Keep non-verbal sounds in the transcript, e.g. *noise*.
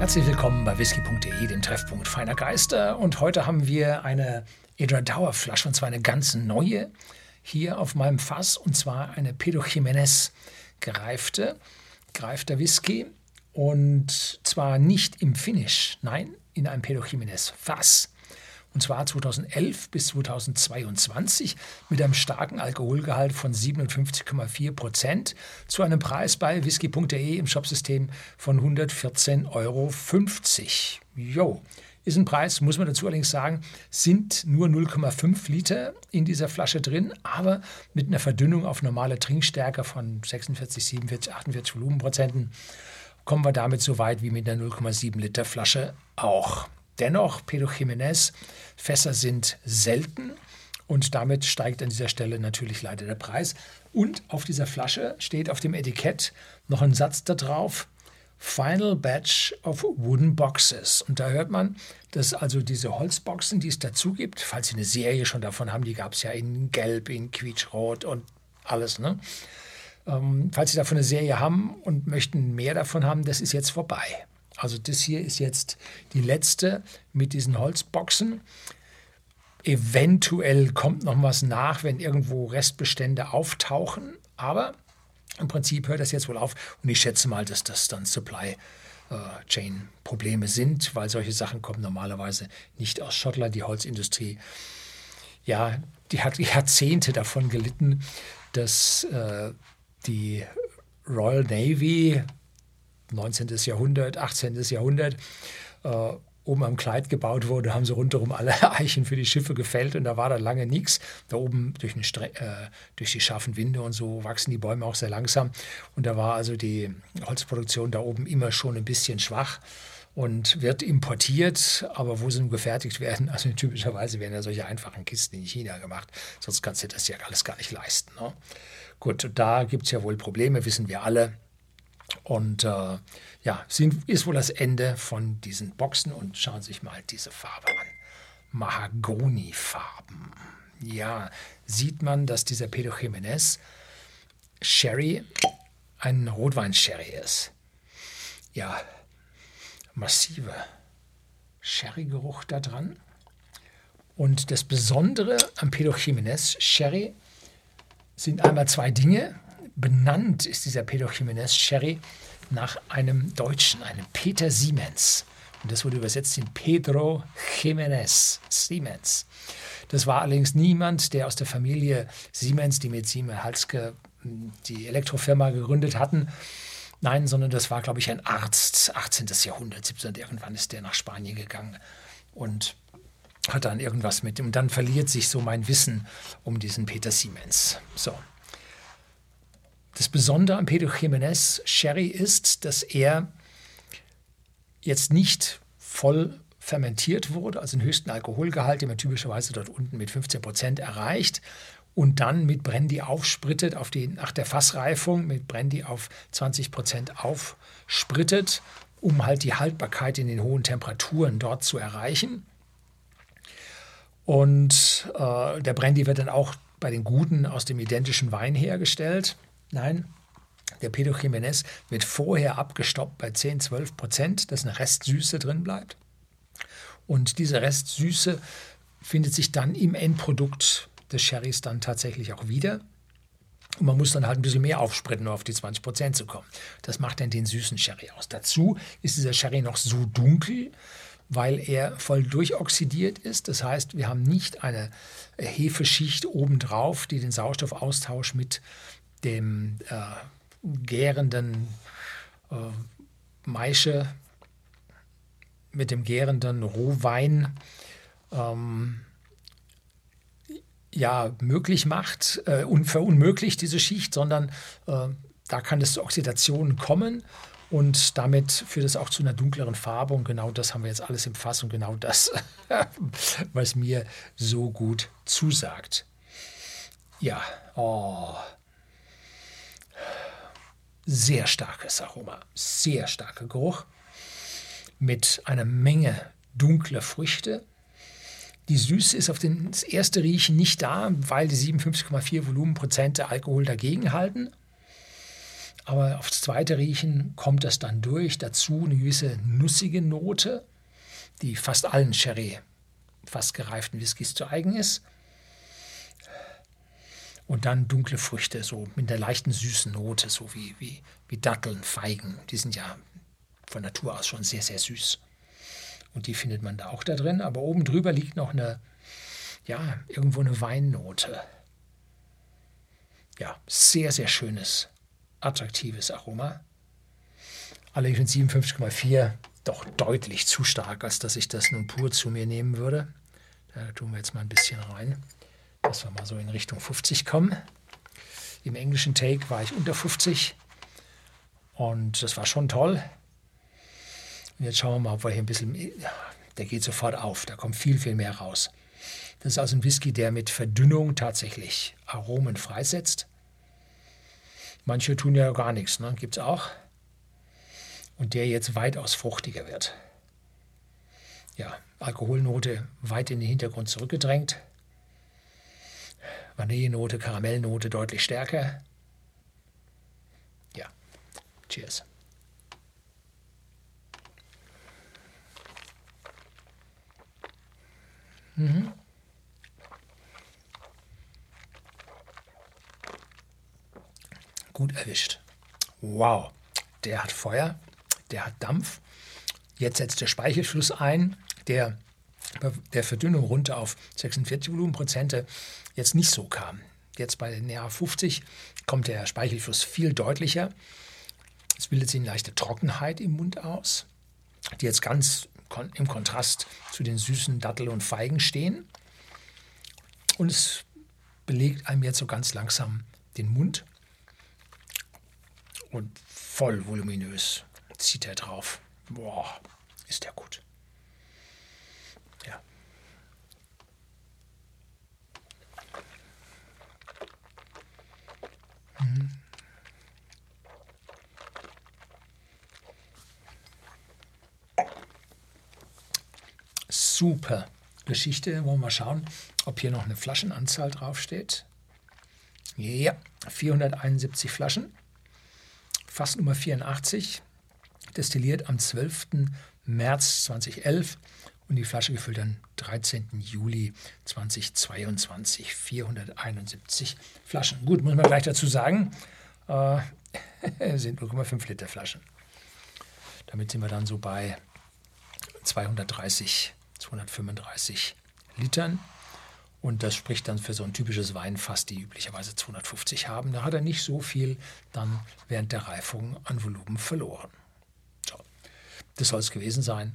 Herzlich willkommen bei whisky.de, dem Treffpunkt feiner Geister. Und heute haben wir eine Edra Dauerflasche, und zwar eine ganz neue, hier auf meinem Fass, und zwar eine Pedro Jiménez gereifte, gereifter Whisky. Und zwar nicht im Finish, nein, in einem Pedro Jiménez Fass und zwar 2011 bis 2022 mit einem starken Alkoholgehalt von 57,4 Prozent zu einem Preis bei whisky.de im Shopsystem von 114,50 Euro. Jo, ist ein Preis, muss man dazu allerdings sagen, sind nur 0,5 Liter in dieser Flasche drin, aber mit einer Verdünnung auf normale Trinkstärke von 46, 47, 48 Volumenprozenten kommen wir damit so weit wie mit einer 0,7 Liter Flasche auch. Dennoch, Pedro Jiménez, Fässer sind selten und damit steigt an dieser Stelle natürlich leider der Preis. Und auf dieser Flasche steht auf dem Etikett noch ein Satz da drauf. Final Batch of Wooden Boxes. Und da hört man, dass also diese Holzboxen, die es dazu gibt, falls Sie eine Serie schon davon haben, die gab es ja in Gelb, in Quietschrot und alles, ne? Ähm, falls Sie davon eine Serie haben und möchten mehr davon haben, das ist jetzt vorbei. Also das hier ist jetzt die letzte mit diesen Holzboxen. Eventuell kommt noch was nach, wenn irgendwo Restbestände auftauchen. Aber im Prinzip hört das jetzt wohl auf. Und ich schätze mal, dass das dann Supply äh, Chain Probleme sind, weil solche Sachen kommen normalerweise nicht aus Schottland. Die Holzindustrie, ja, die hat *laughs* Jahrzehnte davon gelitten, dass äh, die Royal Navy 19. Jahrhundert, 18. Jahrhundert, äh, oben am Kleid gebaut wurde, haben sie rundherum alle *laughs* Eichen für die Schiffe gefällt und da war da lange nichts. Da oben durch, äh, durch, die scharfen Winde und so wachsen die Bäume auch sehr langsam und da war also die Holzproduktion da oben immer schon ein bisschen schwach und wird importiert, aber wo sie nun gefertigt werden, *laughs* also typischerweise werden ja solche einfachen Kisten in China gemacht, sonst kannst du das ja alles gar nicht leisten. Ne? Gut, da gibt es ja wohl Probleme, wissen wir alle. Und äh, ja, sind, ist wohl das Ende von diesen Boxen und schauen Sie sich mal diese Farbe an. Mahagoni-Farben. Ja, sieht man, dass dieser Pedro Jiménez Sherry ein Rotwein-Sherry ist. Ja, massive Sherry-Geruch da dran. Und das Besondere am Pedro Jiménez Sherry sind einmal zwei Dinge. Benannt ist dieser Pedro Jiménez Sherry nach einem Deutschen, einem Peter Siemens. Und das wurde übersetzt in Pedro Jiménez Siemens. Das war allerdings niemand, der aus der Familie Siemens, die mit Siemens Halske die Elektrofirma gegründet hatten. Nein, sondern das war, glaube ich, ein Arzt, 18. Jahrhundert, 17. Irgendwann ist der nach Spanien gegangen und hat dann irgendwas mit. Und dann verliert sich so mein Wissen um diesen Peter Siemens. So. Das Besondere an Pedro Jiménez Sherry ist, dass er jetzt nicht voll fermentiert wurde, also den höchsten Alkoholgehalt, den man typischerweise dort unten mit 15 Prozent erreicht und dann mit Brandy aufsprittet, auf die, nach der Fassreifung mit Brandy auf 20 Prozent aufsprittet, um halt die Haltbarkeit in den hohen Temperaturen dort zu erreichen. Und äh, der Brandy wird dann auch bei den Guten aus dem identischen Wein hergestellt. Nein, der Pedro Jiménez wird vorher abgestoppt bei 10, 12 Prozent, dass eine Restsüße drin bleibt. Und diese Restsüße findet sich dann im Endprodukt des Sherrys dann tatsächlich auch wieder. Und man muss dann halt ein bisschen mehr aufspritten, um auf die 20 Prozent zu kommen. Das macht dann den süßen Sherry aus. Dazu ist dieser Sherry noch so dunkel, weil er voll durchoxidiert ist. Das heißt, wir haben nicht eine Hefeschicht obendrauf, die den Sauerstoffaustausch mit dem äh, gärenden äh, Maische, mit dem gärenden Rohwein ähm, ja, möglich macht, äh, und verunmöglicht diese Schicht, sondern äh, da kann es zu Oxidationen kommen und damit führt es auch zu einer dunkleren Farbe und genau das haben wir jetzt alles im Fass und genau das, *laughs* was mir so gut zusagt. Ja, oh, sehr starkes Aroma, sehr starker Geruch mit einer Menge dunkler Früchte. Die Süße ist auf das erste Riechen nicht da, weil die 57,4 Volumenprozent der Alkohol dagegen halten. Aber aufs zweite Riechen kommt das dann durch. Dazu eine gewisse nussige Note, die fast allen Sherry, fast gereiften Whiskys zu eigen ist. Und dann dunkle Früchte, so mit einer leichten süßen Note, so wie, wie, wie Datteln, Feigen. Die sind ja von Natur aus schon sehr, sehr süß. Und die findet man da auch da drin. Aber oben drüber liegt noch eine, ja, irgendwo eine Weinnote. Ja, sehr, sehr schönes, attraktives Aroma. Allerdings mit 57,4 doch deutlich zu stark, als dass ich das nun pur zu mir nehmen würde. Da tun wir jetzt mal ein bisschen rein dass wir mal so in Richtung 50 kommen. Im englischen Take war ich unter 50 und das war schon toll. Und jetzt schauen wir mal, ob wir hier ein bisschen, der geht sofort auf, da kommt viel, viel mehr raus. Das ist also ein Whisky, der mit Verdünnung tatsächlich Aromen freisetzt. Manche tun ja gar nichts, ne? gibt es auch. Und der jetzt weitaus fruchtiger wird. Ja, Alkoholnote weit in den Hintergrund zurückgedrängt. Vanillenote, Karamellnote deutlich stärker. Ja, cheers. Mhm. Gut erwischt. Wow, der hat Feuer, der hat Dampf. Jetzt setzt der Speichelfluss ein, der der Verdünnung runter auf 46 Volumenprozente jetzt nicht so kam. Jetzt bei näher 50 kommt der Speichelfluss viel deutlicher. Es bildet sich eine leichte Trockenheit im Mund aus, die jetzt ganz im Kontrast zu den süßen Dattel und Feigen stehen. Und es belegt einem jetzt so ganz langsam den Mund und voll voluminös zieht er drauf. Boah, ist der gut. Super Geschichte. Wollen wir mal schauen, ob hier noch eine Flaschenanzahl draufsteht. Ja, 471 Flaschen. Fass Nummer 84. Destilliert am 12. März 2011 und die Flasche gefüllt am 13. Juli 2022. 471 Flaschen. Gut, muss man gleich dazu sagen, äh, *laughs* sind 0,5 Liter Flaschen. Damit sind wir dann so bei 230, 235 Litern. Und das spricht dann für so ein typisches Weinfass, die üblicherweise 250 haben. Da hat er nicht so viel dann während der Reifung an Volumen verloren. So, das soll es gewesen sein.